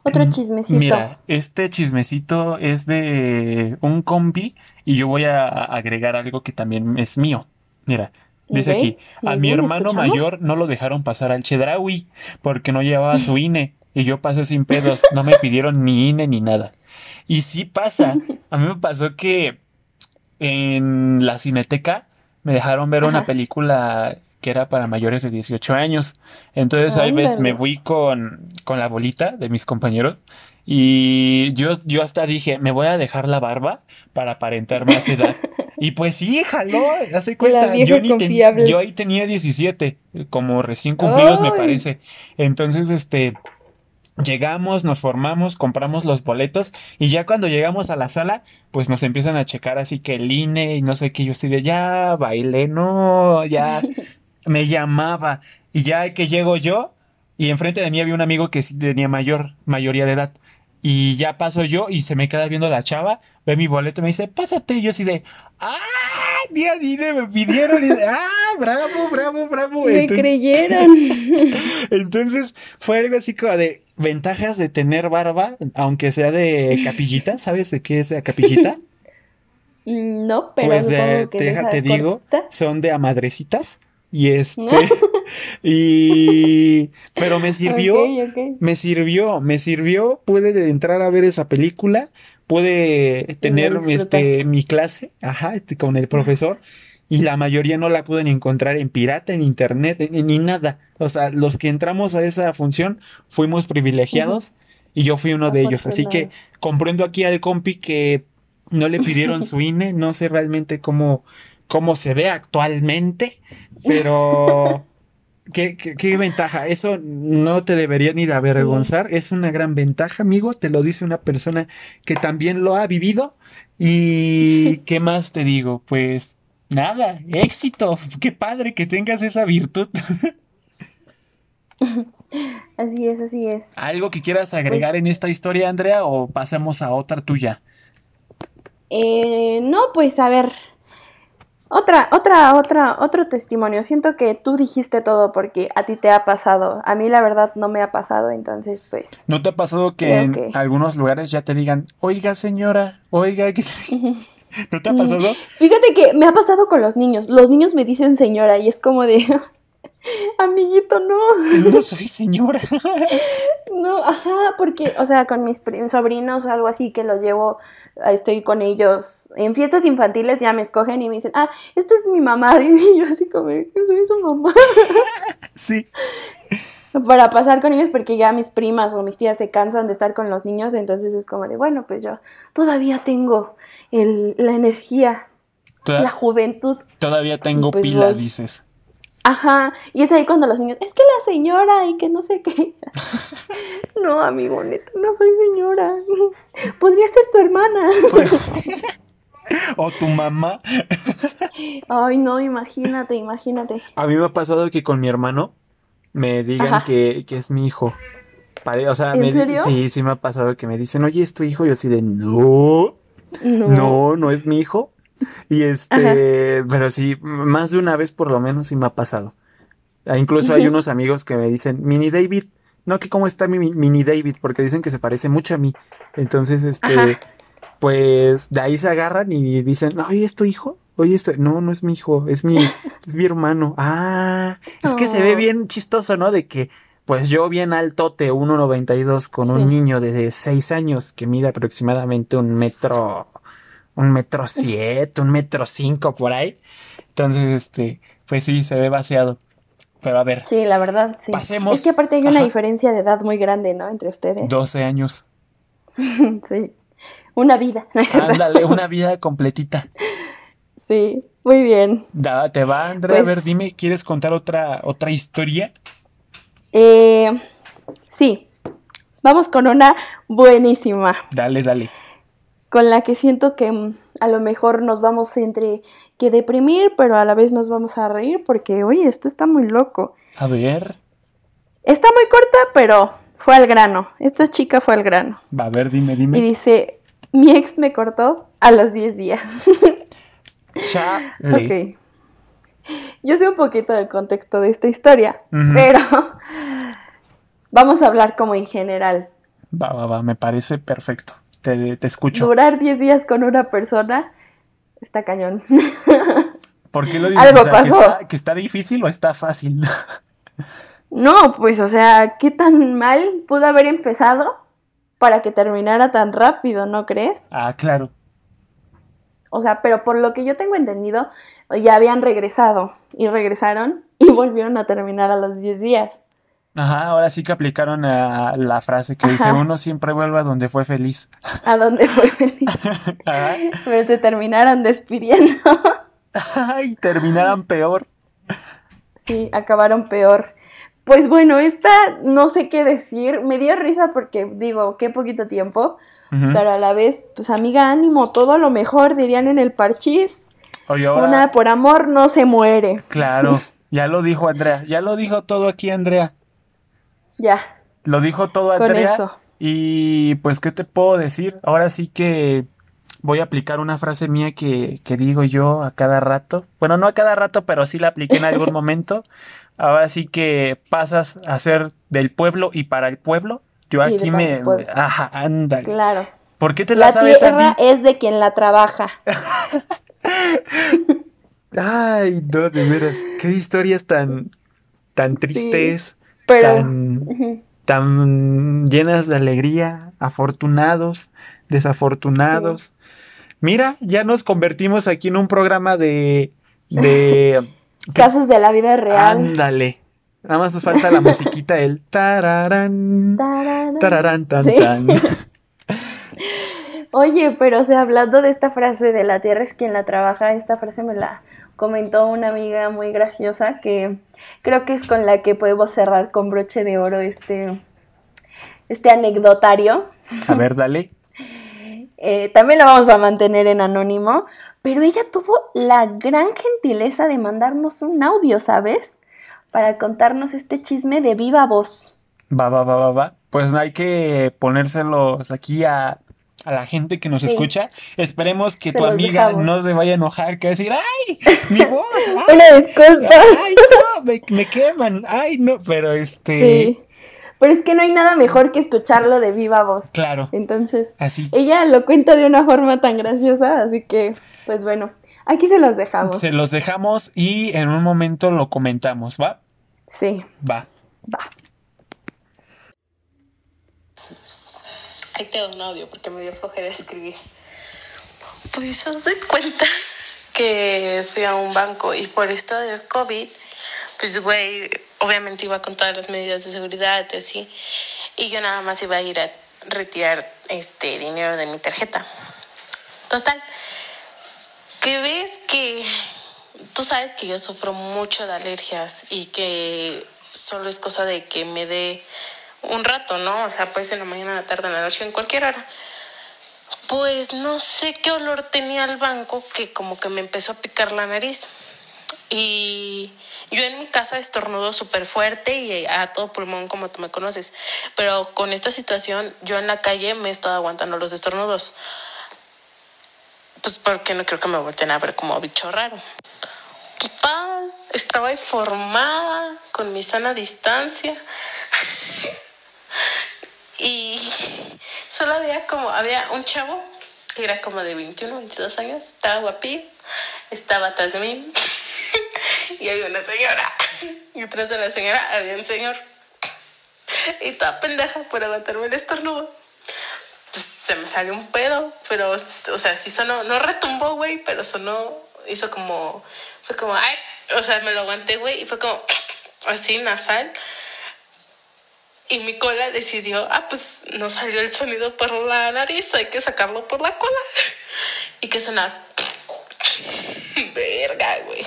otro mm, chismecito. Mira, este chismecito es de un combi y yo voy a agregar algo que también es mío. Mira, dice aquí, a mi hermano mayor no lo dejaron pasar al Chedraui porque no llevaba su INE y yo pasé sin pedos, no me pidieron ni INE ni nada. Y sí pasa, a mí me pasó que en la cineteca me dejaron ver una película que era para mayores de 18 años. Entonces, ahí ves, me fui con, con la bolita de mis compañeros y yo, yo hasta dije, me voy a dejar la barba para aparentar más edad. y pues sí, jaló, hace cuenta. Yo, yo, ahí tenía 17, como recién cumplidos me parece. Entonces, este, Llegamos, nos formamos, compramos los boletos y ya cuando llegamos a la sala, pues nos empiezan a checar así que el INE y no sé qué, yo estoy de ya bailé, no, ya me llamaba y ya que llego yo y enfrente de mí había un amigo que tenía mayor, mayoría de edad y ya paso yo y se me queda viendo la chava, ve mi boleto y me dice, pásate, y yo así de, ¡ah! Día, día, me pidieron y de, ¡ah! Bravo, bravo, bravo. Me creyeron. entonces fue algo así como de, ventajas de tener barba, aunque sea de capillita. ¿Sabes de qué es la capillita? Mm, no, pero pues de, te, digo, son de amadrecitas. Y este. y. Pero me sirvió. Me sirvió. Me sirvió. Pude entrar a ver esa película. Pude tener este, mi clase. Ajá. Este, con el profesor y la mayoría no la pueden encontrar en pirata, en internet, ni nada. O sea, los que entramos a esa función fuimos privilegiados y yo fui uno de ellos. Así que comprendo aquí al compi que no le pidieron su INE, no sé realmente cómo, cómo se ve actualmente, pero ¿qué, qué, ventaja. Eso no te debería ni de avergonzar. Es una gran ventaja, amigo. Te lo dice una persona que también lo ha vivido. ¿Y qué más te digo? Pues Nada, éxito. Qué padre que tengas esa virtud. Así es, así es. ¿Algo que quieras agregar pues en esta historia, Andrea, o pasemos a otra tuya? Eh, no, pues a ver. Otra, otra, otra, otro testimonio. Siento que tú dijiste todo porque a ti te ha pasado. A mí la verdad no me ha pasado, entonces pues. ¿No te ha pasado que en algunos lugares ya te digan, oiga señora, oiga, que... ¿No te ha pasado? Fíjate que me ha pasado con los niños. Los niños me dicen señora y es como de, amiguito, no. No soy señora. No, ajá, porque, o sea, con mis sobrinos o algo así que los llevo, estoy con ellos en fiestas infantiles, ya me escogen y me dicen, ah, esta es mi mamá. Y yo así como, soy su mamá. Sí. Para pasar con ellos porque ya mis primas o mis tías se cansan de estar con los niños, entonces es como de, bueno, pues yo todavía tengo la energía, la juventud. Todavía tengo pues pila, dices. Ajá, y es ahí cuando los niños, es que la señora y que no sé qué. no, amigo, neta, no soy señora. Podría ser tu hermana. o tu mamá. Ay, no, imagínate, imagínate. A mí me ha pasado que con mi hermano me digan que, es mi hijo. O sea, ¿En serio? sí, sí me ha pasado que me dicen, oye, ¿es tu hijo? Y yo así de, no. No. No, no es mi hijo. Y este, pero sí, más de una vez por lo menos sí me ha pasado. Ah, Incluso hay unos amigos que me dicen, Mini David, no, que cómo está mi mi- Mini David, porque dicen que se parece mucho a mí. Entonces, este, Ajá. pues de ahí se agarran y dicen, oye, ¿es tu hijo? Oye, esto, no, no es mi hijo, es mi, es mi hermano. Ah, es que se ve Oh. bien chistoso, ¿no? De que, pues yo bien altote, 1.92, con un niño de 6 años que mide aproximadamente un metro, un metro siete, un metro cinco por ahí. Entonces, este, pues sí, se ve vaciado. Pero a ver, Sí, la verdad, sí. Pasemos- Es que aparte hay una Ajá. diferencia de edad muy grande, ¿no? Entre ustedes. 12 años. Sí. Una vida. Ándale, una vida completita. Sí, muy bien. Da- ¿Te va, Andrea? a Pues- ver, dime, ¿quieres contar otra, otra historia? Eh, sí, vamos con una buenísima, Dale, dale. Con la que siento que mm, a lo mejor nos vamos entre que deprimir, pero a la vez nos vamos a reír porque, oye, esto está muy loco. A ver, Está muy corta, pero fue al grano. Esta chica fue al grano. va a ver, dime, Y dime. dice, mi ex me cortó a los 10 días. Chale. Ok. Yo sé un poquito del contexto de esta historia, pero vamos a hablar como en general. Va, va, va, me parece perfecto. Te, te escucho. Durar 10 días con una persona está cañón. ¿Por qué lo dices? Algo O sea, ¿que está, ¿Que está difícil o está fácil? No, pues o sea, ¿qué tan mal pudo haber empezado para que terminara tan rápido, no crees? ah, claro. O sea, pero por lo que yo tengo entendido, ya habían regresado y regresaron y volvieron a terminar a los 10 días. Ajá, ahora sí que aplicaron a la frase que dice uno siempre vuelve a donde fue feliz. A donde fue feliz. Ajá. Pero se terminaron despidiendo. Ay, terminaran peor. Sí, acabaron peor. Pues bueno, esta no sé qué decir. Me dio risa porque digo, qué poquito tiempo. Pero a la vez, pues amiga, ánimo, todo lo mejor, dirían en el parchís. Oye, ahora, Una por amor no se muere. claro, ya lo dijo Andrea, ya lo dijo todo aquí Andrea. Ya, Lo dijo todo con Andrea. eso. Y pues, ¿qué te puedo decir? Ahora sí que voy a aplicar una frase mía que, que digo yo a cada rato. Bueno, no a cada rato, pero sí la apliqué en algún momento. Ahora sí que pasas a ser del pueblo y para el pueblo. Yo Y aquí me... Ajá, ándale. Claro. ¿Por qué te la, La sabes a tierra ti? es de quien la trabaja. Ay, no, de veras. Qué historias tan, tan tristes, Pero. tan, llenas de alegría, afortunados, desafortunados. Mira, ya nos convertimos aquí en un programa de. Casos de la vida real. ándale. Nada más nos falta la musiquita, el tararán, Tarara. tararán, tan, Sí. tan. Oye, pero o sea, hablando de esta frase de la tierra es quien la trabaja, esta frase me la comentó una amiga muy graciosa que creo que es con la que podemos cerrar con broche de oro este, este anecdotario. A ver, dale. Eh, también la vamos a mantener en anónimo, pero ella tuvo la gran gentileza de mandarnos un audio, ¿sabes? Para contarnos este chisme de viva voz. Va, va, va, va, va. Pues hay que ponérselos aquí a, a la gente que nos Sí. escucha. Esperemos que Se tu amiga dejamos. no se vaya a enojar, que va a decir, ¡ay! ¡Mi voz! ¡Ay! Una disculpa. ¡Ay, no! Me, me queman. ¡Ay, no! Pero este. Sí. Pero es que no hay nada mejor que escucharlo de viva voz. Claro, Entonces, así. ella lo cuenta de una forma tan graciosa, así que, pues bueno, aquí se los dejamos. Se los dejamos y en un momento lo comentamos, ¿va? Sí, Va. va. Ahí tengo un audio porque me dio flojera escribir. Pues haz de cuenta que fui a un banco y por esto del COVID, pues güey, obviamente iba con todas las medidas de seguridad y así. Y yo nada más iba a ir a retirar este dinero de mi tarjeta. Total, que ves que tú sabes que yo sufro mucho de alergias y que solo es cosa de que me dé un rato, ¿no? O sea, puede ser en la mañana, la tarde, en la noche, en cualquier hora. Pues no sé qué olor tenía el banco que como que me empezó a picar la nariz. Y yo en mi casa estornudo súper fuerte y a todo pulmón como tú me conoces. Pero con esta situación yo en la calle me he estado aguantando los estornudos. pues porque no creo que me volteen a ver como bicho raro. Total, estaba informada con mi sana distancia. y solo había como, había un chavo que era como de 21, 22 años, estaba guapillo, estaba Tasmin y había una señora. Y detrás de la señora había un señor. Y toda pendeja por aguantarme el estornudo. Pues se me salió un pedo, pero, o sea, sí sonó, no retumbó, güey, pero sonó, hizo como, fue como, ay, o sea, me lo aguanté, güey, y fue como así nasal. Y mi cola decidió, ah, pues no salió el sonido por la nariz, hay que sacarlo por la cola. Y que sonaba verga, güey.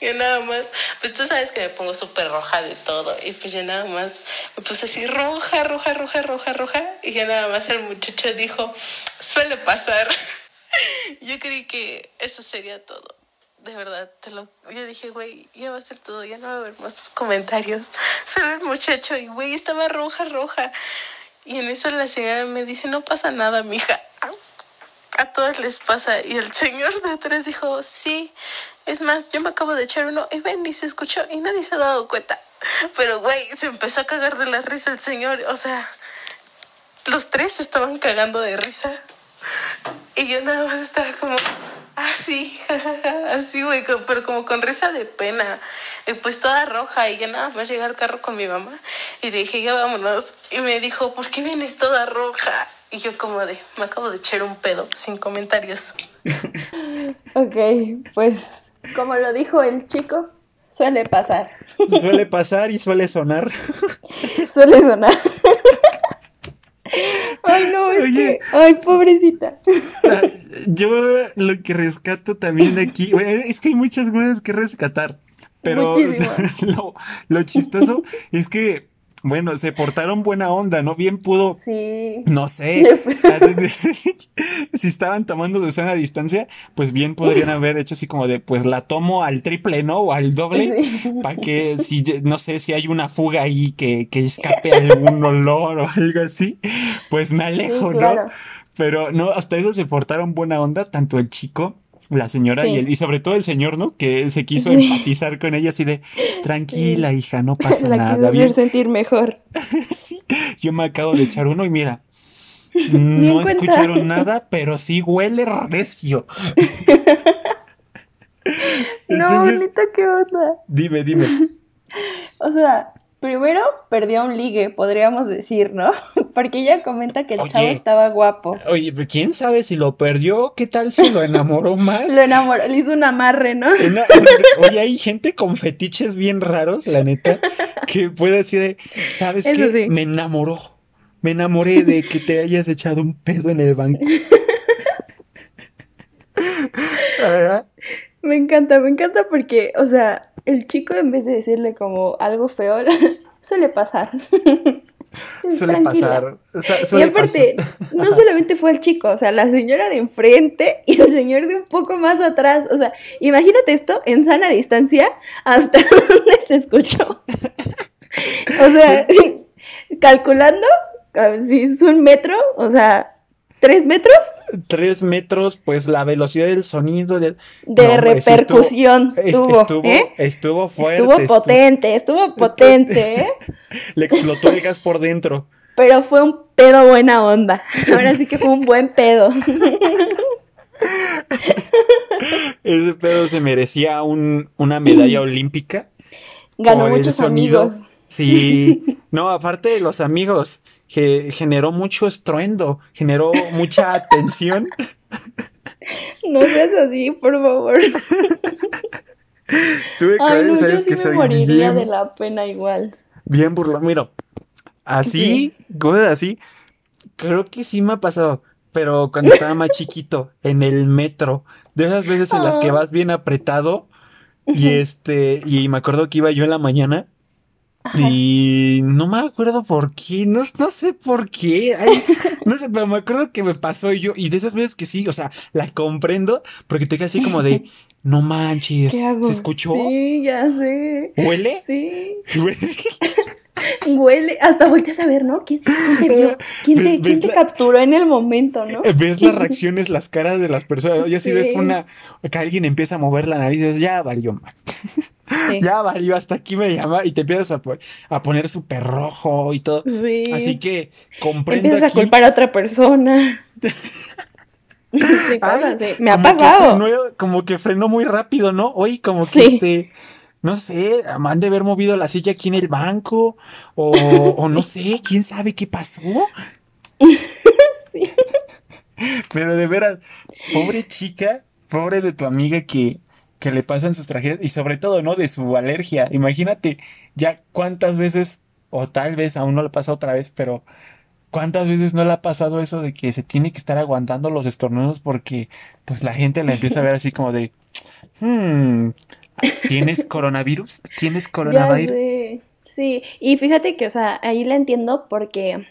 Yo nada más, pues tú sabes que me pongo súper roja de todo. Y pues yo nada más me puse así roja, roja, roja, roja, roja. Y ya nada más el muchacho dijo, suele pasar. Yo creí que eso sería todo. De verdad, te lo, yo dije, güey, ya va a ser todo, ya no va a haber más comentarios. Solo el muchacho y, güey, estaba roja, roja. Y en eso la señora me dice, no pasa nada, mija a todos les pasa. Y el señor de atrás dijo, sí, es más, yo me acabo de echar uno y ven, y se escuchó y nadie se ha dado cuenta. Pero, güey, se empezó a cagar de la risa el señor. O sea, los tres estaban cagando de risa. Y yo nada más estaba como, así, así, güey, pero como con risa de pena. Y pues toda roja. Y yo nada más llegué al carro con mi mamá y le dije, ya vámonos. Y me dijo, ¿por qué vienes toda roja? Y yo como de, me acabo de echar un pedo, sin comentarios. ok, pues como lo dijo el chico, suele pasar. Suele pasar y suele sonar. suele sonar. Ay, no, es que, ay, pobrecita. Yo lo que rescato también aquí, es que hay muchas cosas que rescatar, pero lo, lo chistoso es que bueno, se portaron buena onda, ¿no? Bien pudo. Sí. No sé. si estaban tomando de sana distancia, pues bien podrían haber hecho así como de, pues la tomo al triple, ¿no? O al doble. Para que, si, no sé, si hay una fuga ahí que, que escape algún olor o algo así, pues me alejo, ¿no? Pero no, hasta eso se portaron buena onda, tanto el chico la señora y, el, y sobre todo el señor, ¿no? Que se quiso empatizar con ella así de, tranquila hija, no pasa la nada. Quiso sentir mejor. Yo me acabo de echar uno y mira, no escucharon nada, pero sí huele recio. no, bonita, ¿qué onda? Dime, dime. O sea, Primero perdió un ligue, podríamos decir, ¿no? Porque ella comenta que el chavo estaba guapo. Oye, quién sabe si lo perdió, qué tal si lo enamoró más. lo enamoró, le hizo un amarre, ¿no? oye, hay gente con fetiches bien raros, la neta, que puede decir, ¿sabes qué? Me enamoró. Me enamoré de que te hayas echado un pedo en el banco. me encanta, me encanta porque, o sea, el chico en vez de decirle como algo feo, suele pasar. Suele pasar. y aparte, no solamente fue el chico, o sea, la señora de enfrente y el señor de un poco más atrás. O sea, imagínate esto en sana distancia hasta donde se escuchó. o sea, calculando, si es un metro, o sea, ¿Tres metros? Tres metros, pues la velocidad del sonido. De, de repercusión. Estuvo, estuvo, ¿eh? estuvo, fuerte. Estuvo potente, estuvo, potente, ¿eh? Le explotó el gas por dentro. Pero fue un pedo buena onda. Ahora sí que fue un buen pedo. Ese pedo se merecía un, una medalla olímpica. Ganó muchos amigos. Sí. No, aparte de los amigos que generó mucho estruendo, generó mucha atención. No seas así, por favor. Tuve Ay, no, yo sí me moriría de la pena igual. Bien burlado. Mira, así, cosas así, creo que sí me ha pasado, pero cuando estaba más chiquito, en el metro, de esas veces en las que ah. vas bien apretado, y este, y me acuerdo que iba yo en la mañana y no me acuerdo por qué, no, no sé por qué, no sé, pero me acuerdo que me pasó y yo, y de esas veces que sí, o sea, la comprendo, porque te queda así como de, no manches, ¿se escuchó? Sí, ya sé. ¿Huele? Sí. Huele, hasta volteas a ver, ¿no? ¿Quién, quién te vio? ¿Quién te, ¿Ves- quién ves te la- capturó en el momento, no? Ves las reacciones, las caras de las personas. Ya si ves Sí. una, que alguien empieza a mover la nariz, ya valió, man. Sí. Ya valió, hasta aquí me llama y te empiezas a, po- a poner súper rojo y todo. Sí. Así que comprendo Empiezas aquí. a culpar a otra persona. Sí, pasa, Ay. Me ha como que pasado. frenó- como que frenó muy rápido, ¿no? Oye, como que este, no sé, han de haber movido la silla aquí en el banco, o, o no sé, quién sabe qué pasó. Sí. Pero de veras, pobre chica, pobre de tu amiga que, que le pasan sus tragedias, y sobre todo, ¿no? De su alergia. Imagínate ya cuántas veces, o tal vez aún no le pasa otra vez, pero ¿Cuántas veces no le ha pasado eso de que se tiene que estar aguantando los estornudos porque pues la gente la empieza a ver así como de, hmm, ¿tienes coronavirus? ¿Tienes coronavirus? Sí, y fíjate que, o sea, ahí la entiendo porque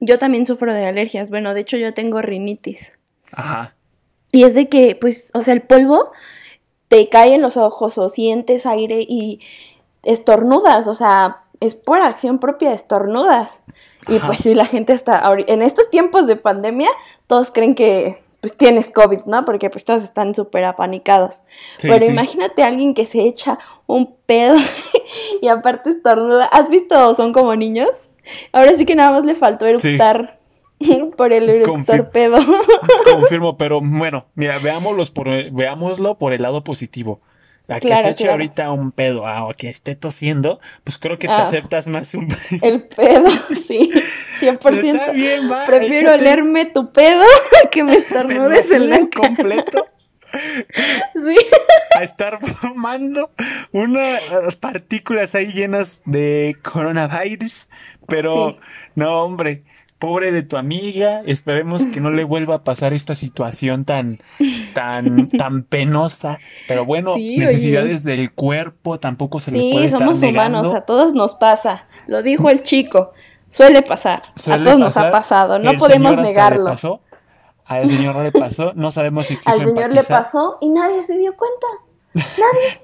yo también sufro de alergias. Bueno, de hecho yo tengo rinitis. Ajá. Y es de que, pues, o sea, el polvo te cae en los ojos o sientes aire y estornudas, o sea, es por acción propia, estornudas. Y Ajá. pues si la gente está, en estos tiempos de pandemia, todos creen que pues tienes COVID, ¿no? Porque pues todos están súper apanicados. Sí, Pero sí. imagínate a alguien que se echa un pedo y aparte estornuda. ¿Has visto Son como niños? Ahora sí que nada más le faltó Sí. por el eructor Confir- pedo. Confirmo, pero bueno, mira, veámoslos por, veámoslo por el lado positivo. A que Claro, se eche claro. ahorita un pedo, a que esté tosiendo, pues creo que te Ah. aceptas más un El pedo, sí, 100%. Está bien, va. Prefiero échate olerme tu pedo que me estornudes en la cara. completo. Sí, a estar fumando unas partículas ahí llenas de coronavirus. Pero Sí. no, hombre, pobre de tu amiga. Esperemos que no le vuelva a pasar esta situación tan, tan, tan penosa. Pero bueno, Sí, necesidades del cuerpo tampoco se le puede sí, estar somos negando. humanos, a todos nos pasa. Lo dijo el chico, suele pasar. Suele a todos nos ha pasado, no El podemos señor hasta le negarlo. pasó. Al señor no le pasó, no sabemos si quiso Al señor le pasó y nadie se dio cuenta.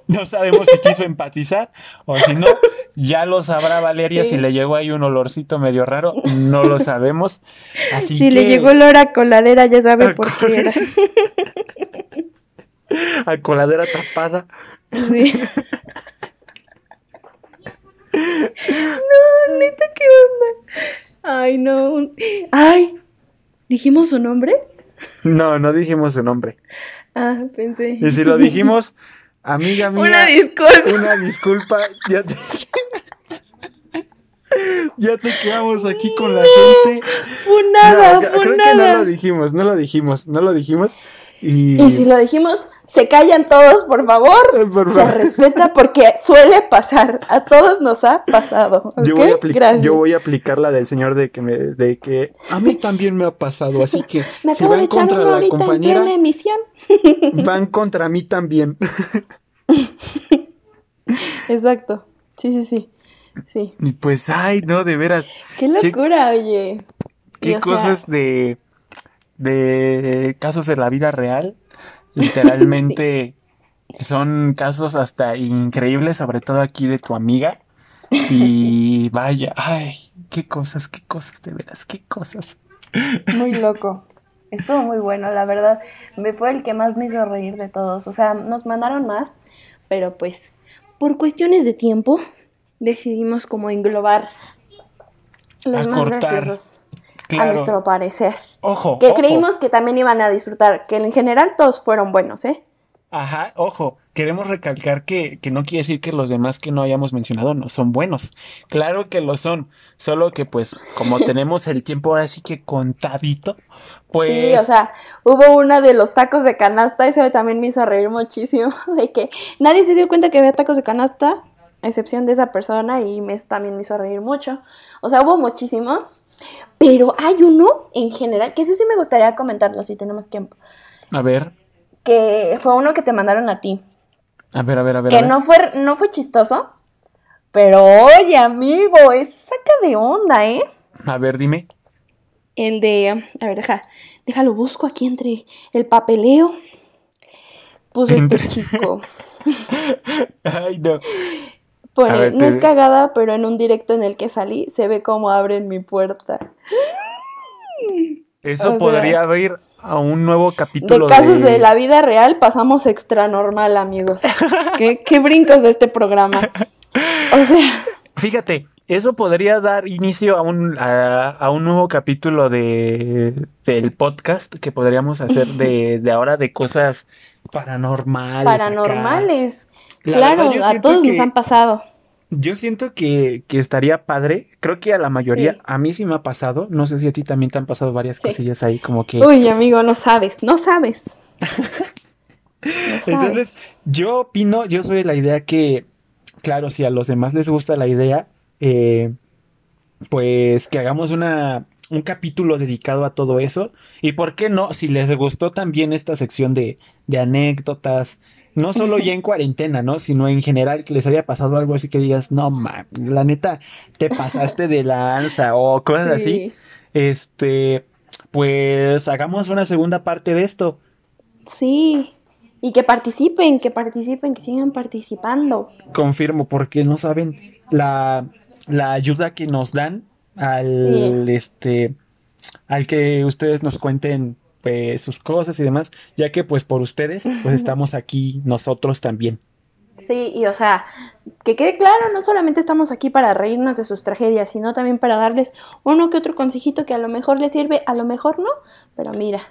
No sabemos si quiso empatizar o si no, ya lo sabrá Valeria Sí. si le llegó ahí un olorcito medio raro, no lo sabemos. Así si que le llegó olor a coladera, ya sabe A por qué era. a coladera tapada. Sí. No, neta, qué onda. Ay, no. Ay, ¿dijimos su nombre? No, no dijimos su nombre. Ah, pensé. Y si lo dijimos, amiga mía, Una disculpa. una disculpa, ya te Ya te quedamos aquí con la gente. Funada, No, creo que no lo dijimos, no lo dijimos, no lo dijimos. Y, Y si lo dijimos, se callan todos, por favor. Por Se respeta porque suele pasar. A todos nos ha pasado. Yo voy, a apli- Gracias. yo voy a aplicar la del señor de que me, de que a mí también me ha pasado, así que Me si acabo de van echar contra la ahorita en compañera, plena emisión. van contra mí también. Exacto. Sí, sí, sí. Sí. Y pues, ay, no, de veras, Qué locura, oye. Y, qué sea, cosas de, de casos de la vida real, literalmente son casos hasta increíbles, sobre todo aquí de tu amiga. Y vaya, ay, qué cosas, qué cosas, de veras, qué cosas. Muy loco. Estuvo muy bueno, la verdad. Me fue el que más me hizo reír de todos. O sea, nos mandaron más, pero pues por cuestiones de tiempo decidimos como englobar los más graciosos a nuestro parecer. ojo, Que ojo. creímos que también iban a disfrutar, que en general todos fueron buenos, ¿eh? Ajá, ojo, queremos recalcar que, que no quiere decir que los demás que no hayamos mencionado no son buenos. Claro que lo son, solo que pues como tenemos el tiempo ahora sí que contadito, pues Sí, o sea, hubo una de los tacos de canasta, eso también me hizo reír muchísimo, de que nadie se dio cuenta que había tacos de canasta, a excepción de esa persona, y me, también me hizo reír mucho. O sea, hubo muchísimos, pero hay uno en general, que ese sí me gustaría comentarlo si tenemos tiempo, a ver, que fue uno que te mandaron a ti, a ver, a ver, a ver. a que ver. no fue, no fue chistoso, pero oye, amigo, eso saca de onda, ¿eh? A ver, dime. El de, a ver, deja, déjalo, busco aquí entre el papeleo. Puso Entre- este chico. Ay, no. Ver, no es cagada, pero en un directo en el que salí se ve cómo abren mi puerta. Eso O sea, podría abrir a un nuevo De capítulo casos de la vida real pasamos extra normal, amigos. ¿Qué, qué brincos de este programa. O sea, Fíjate, eso podría dar inicio a un, a, a un nuevo capítulo de, del podcast que podríamos hacer de, de ahora de cosas paranormales. acá. La claro, verdad, a todos nos han pasado. Yo siento que, que estaría padre. Creo que a la mayoría, Sí. a mí sí me ha pasado. No sé si a ti también te han pasado varias Sí. cosillas ahí, como que. Uy, amigo, no sabes, no sabes. No sabes. Entonces, yo opino, yo soy de la idea que, claro, si a los demás les gusta la idea, eh, pues que hagamos una, un capítulo dedicado a todo eso. Y por qué no, si les gustó también esta sección de, de anécdotas, no solo ya en cuarentena, ¿no? Sino en general que les haya pasado algo así que digas, no, ma, la neta, te pasaste de lanza o cosas así. Sí, Este, pues hagamos una segunda parte de esto. sí. Y que participen, que participen, que sigan participando. Confirmo, porque no saben la, la ayuda que nos dan al Sí. este al que ustedes nos cuenten pues sus cosas y demás, ya que pues por ustedes pues estamos aquí nosotros también. Sí, y o sea, que quede claro, no solamente estamos aquí para reírnos de sus tragedias, sino también para darles uno que otro consejito que a lo mejor les sirve, a lo mejor no, pero mira,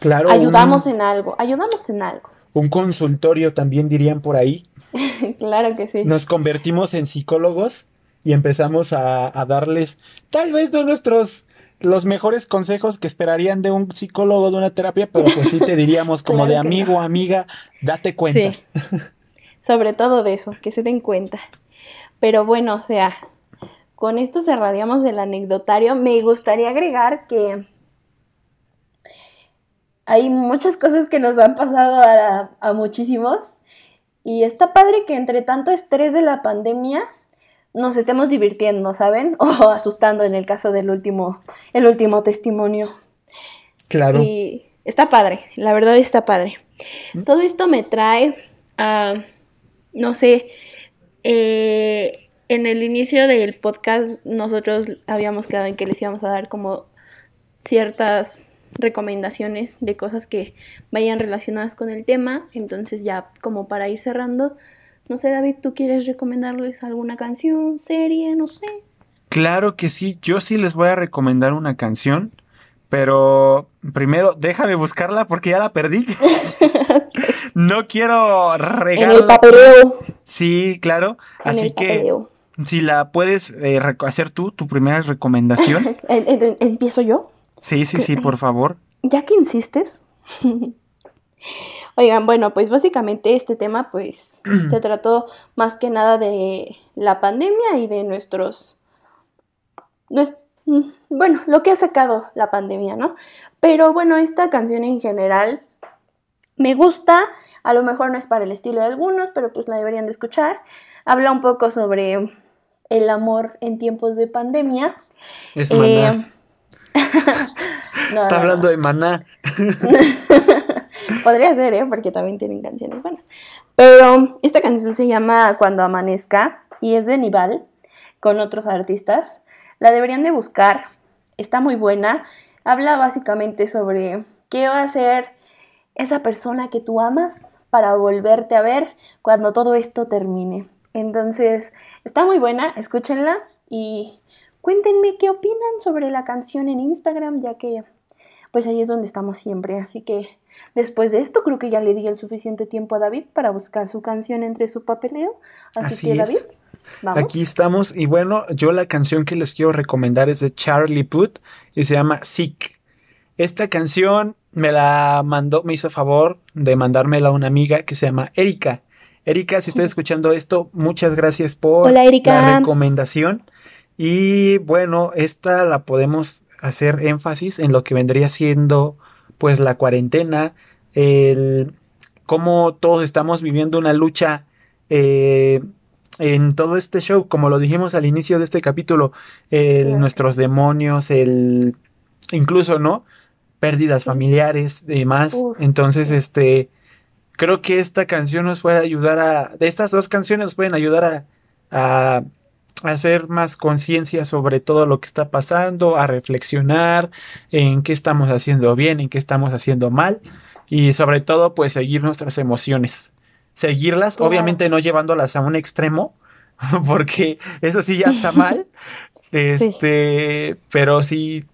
Claro, ayudamos un, en algo, ayudamos en algo. un consultorio también dirían por ahí. claro que sí. Nos convertimos en psicólogos y empezamos a, a darles tal vez no nuestros los mejores consejos que esperarían de un psicólogo de una terapia, pero pues sí te diríamos como Claro de amigo, amiga, date cuenta. Sí. Sobre todo de eso, que se den cuenta. Pero bueno, o sea, con esto cerraríamos el anecdotario. Me gustaría agregar que hay muchas cosas que nos han pasado a, a muchísimos. Y está padre que entre tanto estrés de la pandemia nos estemos divirtiendo, ¿saben? O asustando en el caso del último, el último testimonio. Claro. Y está padre, la verdad está padre. ¿Mm? Todo esto me trae a, no sé, eh, en el inicio del podcast nosotros habíamos quedado en que les íbamos a dar como ciertas recomendaciones de cosas que vayan relacionadas con el tema. Entonces ya como para ir cerrando, no sé David, ¿tú quieres recomendarles alguna canción, serie, no sé? Claro que sí, yo sí les voy a recomendar una canción, pero primero déjame buscarla porque ya la perdí. no quiero En el papeleo. Sí, claro. En Así el que papeleo. si la puedes eh, hacer tú, tu primera recomendación. En- en- ¿Empiezo yo? Sí, sí, sí, por favor. Ya que insistes. Oigan, bueno, pues básicamente este tema pues se trató más que nada de la pandemia y de nuestros nues- mm, bueno, lo que ha sacado la pandemia, ¿no? Pero bueno, esta canción en general me gusta, a lo mejor no es para el estilo de algunos, pero pues la deberían de escuchar. Habla un poco sobre el amor en tiempos de pandemia. Es Eh, maná. no, Está no, hablando no. de maná. Podría ser, ¿eh? Porque también tienen canciones buenas. Pero esta canción se llama Cuando Amanezca y es de Nival con otros artistas. La deberían de buscar. Está muy buena. Habla básicamente sobre qué va a hacer esa persona que tú amas para volverte a ver cuando todo esto termine. Entonces, está muy buena. Escúchenla y cuéntenme qué opinan sobre la canción en Instagram, ya que pues ahí es donde estamos siempre. Así que después de esto creo que ya le di el suficiente tiempo a David para buscar su canción entre su papeleo. Así, Así que es. David, vamos. Aquí estamos. Y bueno, yo la canción que les quiero recomendar es de Charlie Puth y se llama Sick. Esta canción me la mandó, me hizo favor de mandármela una amiga que se llama Erika. Erika, si estás escuchando esto, muchas gracias por Hola, la recomendación. Y bueno, esta la podemos hacer énfasis en lo que vendría siendo pues la cuarentena, el cómo todos estamos viviendo una lucha eh, en todo este show, como lo dijimos al inicio de este capítulo, el- nuestros demonios, el incluso, ¿no? Pérdidas Sí. familiares y demás. Uf, Entonces, sí. este, creo que esta canción nos puede ayudar a, de estas dos canciones nos pueden ayudar a, a hacer más conciencia sobre todo lo que está pasando, a reflexionar en qué estamos haciendo bien, en qué estamos haciendo mal y sobre todo pues seguir nuestras emociones. Seguirlas, obviamente no llevándolas a un extremo, porque eso sí ya está mal. este, pero sí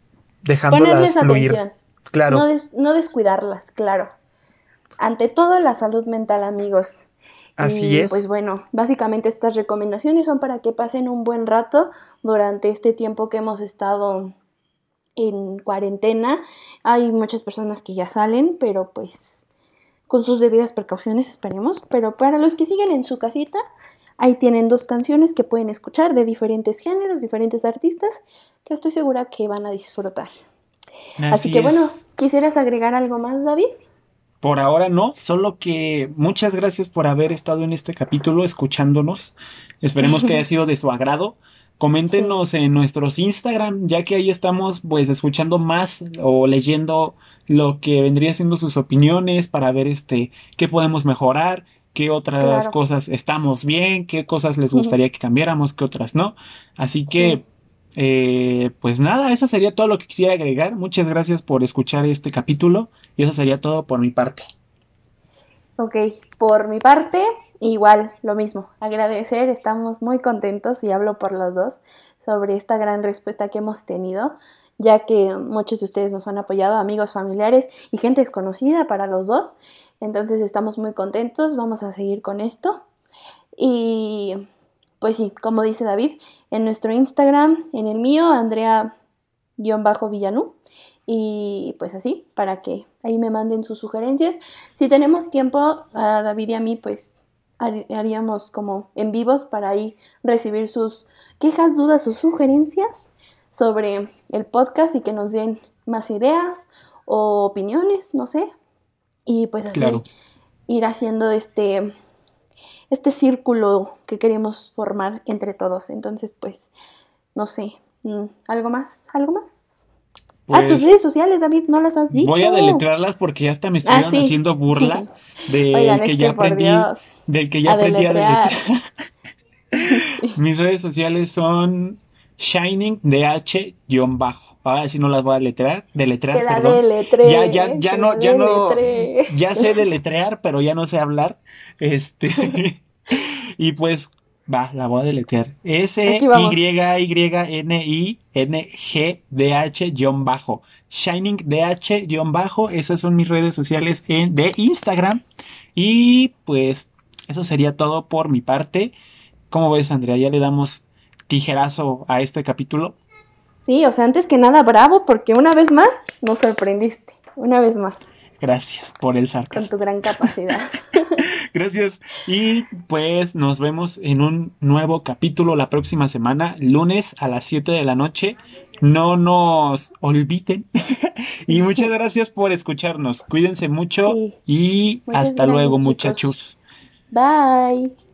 dejándolas fluir. Claro. No, no descuidarlas, claro. Ante todo la salud mental, amigos. Así es. Pues bueno, básicamente estas recomendaciones son para que pasen un buen rato durante este tiempo que hemos estado en cuarentena. Hay muchas personas que ya salen, pero pues con sus debidas precauciones esperemos. Pero para los que siguen en su casita, ahí tienen dos canciones que pueden escuchar de diferentes géneros, diferentes artistas, que estoy segura que van a disfrutar. Así, que bueno, ¿quisieras agregar algo más, David? Por ahora no, solo que muchas gracias por haber estado en este capítulo escuchándonos. Esperemos que haya sido de su agrado. Coméntenos en nuestros Instagram, ya que ahí estamos pues escuchando más o leyendo lo que vendría siendo sus opiniones para ver este qué podemos mejorar, qué otras cosas estamos bien, qué cosas les gustaría que cambiáramos, qué otras no. Así que eh, pues nada, eso sería todo lo que quisiera agregar. Muchas gracias por escuchar este capítulo y eso sería todo por mi parte. Ok, por mi parte, igual, lo mismo. Agradecer, estamos muy contentos y hablo por los dos sobre esta gran respuesta que hemos tenido, ya que muchos de ustedes nos han apoyado, amigos, familiares y gente desconocida para los dos. Entonces estamos muy contentos, vamos a seguir con esto. Y pues sí, como dice David, en nuestro Instagram, en el mío, Andrea-Villanú. Y pues así, para que ahí me manden sus sugerencias. Si tenemos tiempo, a David y a mí, pues haríamos como en vivos para ahí recibir sus quejas, dudas o sugerencias sobre el podcast y que nos den más ideas o opiniones, no sé. Y pues así ir haciendo este este círculo que queremos formar entre todos. Entonces, pues, no sé, mm, ¿algo más? ¿Algo más? ah, tus pues, redes sociales, David, no las has dicho. Voy a deletrearlas porque ya hasta me ah, haciendo burla del que, ya aprendí, del que ya aprendí a deletrear. Mis redes sociales son Shining DH-bajo. Ahora sí no las voy a deletrear, deletrear, perdón. ya, ya, ya no, ya no, ya sé deletrear, pero ya no sé hablar. Este, y pues, va, la voy a deletrear. S-Y-N-I-N-G-D-H-bajo. Shining DH-bajo. Esas son mis redes sociales en, de Instagram. Y pues, eso sería todo por mi parte. ¿Cómo ves, Andrea? Ya le damos tijerazo a este capítulo. Sí, o sea, antes que nada, bravo, porque una vez más nos sorprendiste. Una vez más. Gracias por el sarcasmo. Con tu gran capacidad. Gracias. Y pues nos vemos en un nuevo capítulo la próxima semana, lunes a las 7 de la noche. No nos olviden. y muchas gracias por escucharnos. Cuídense mucho y hasta luego, muchachos. Bye.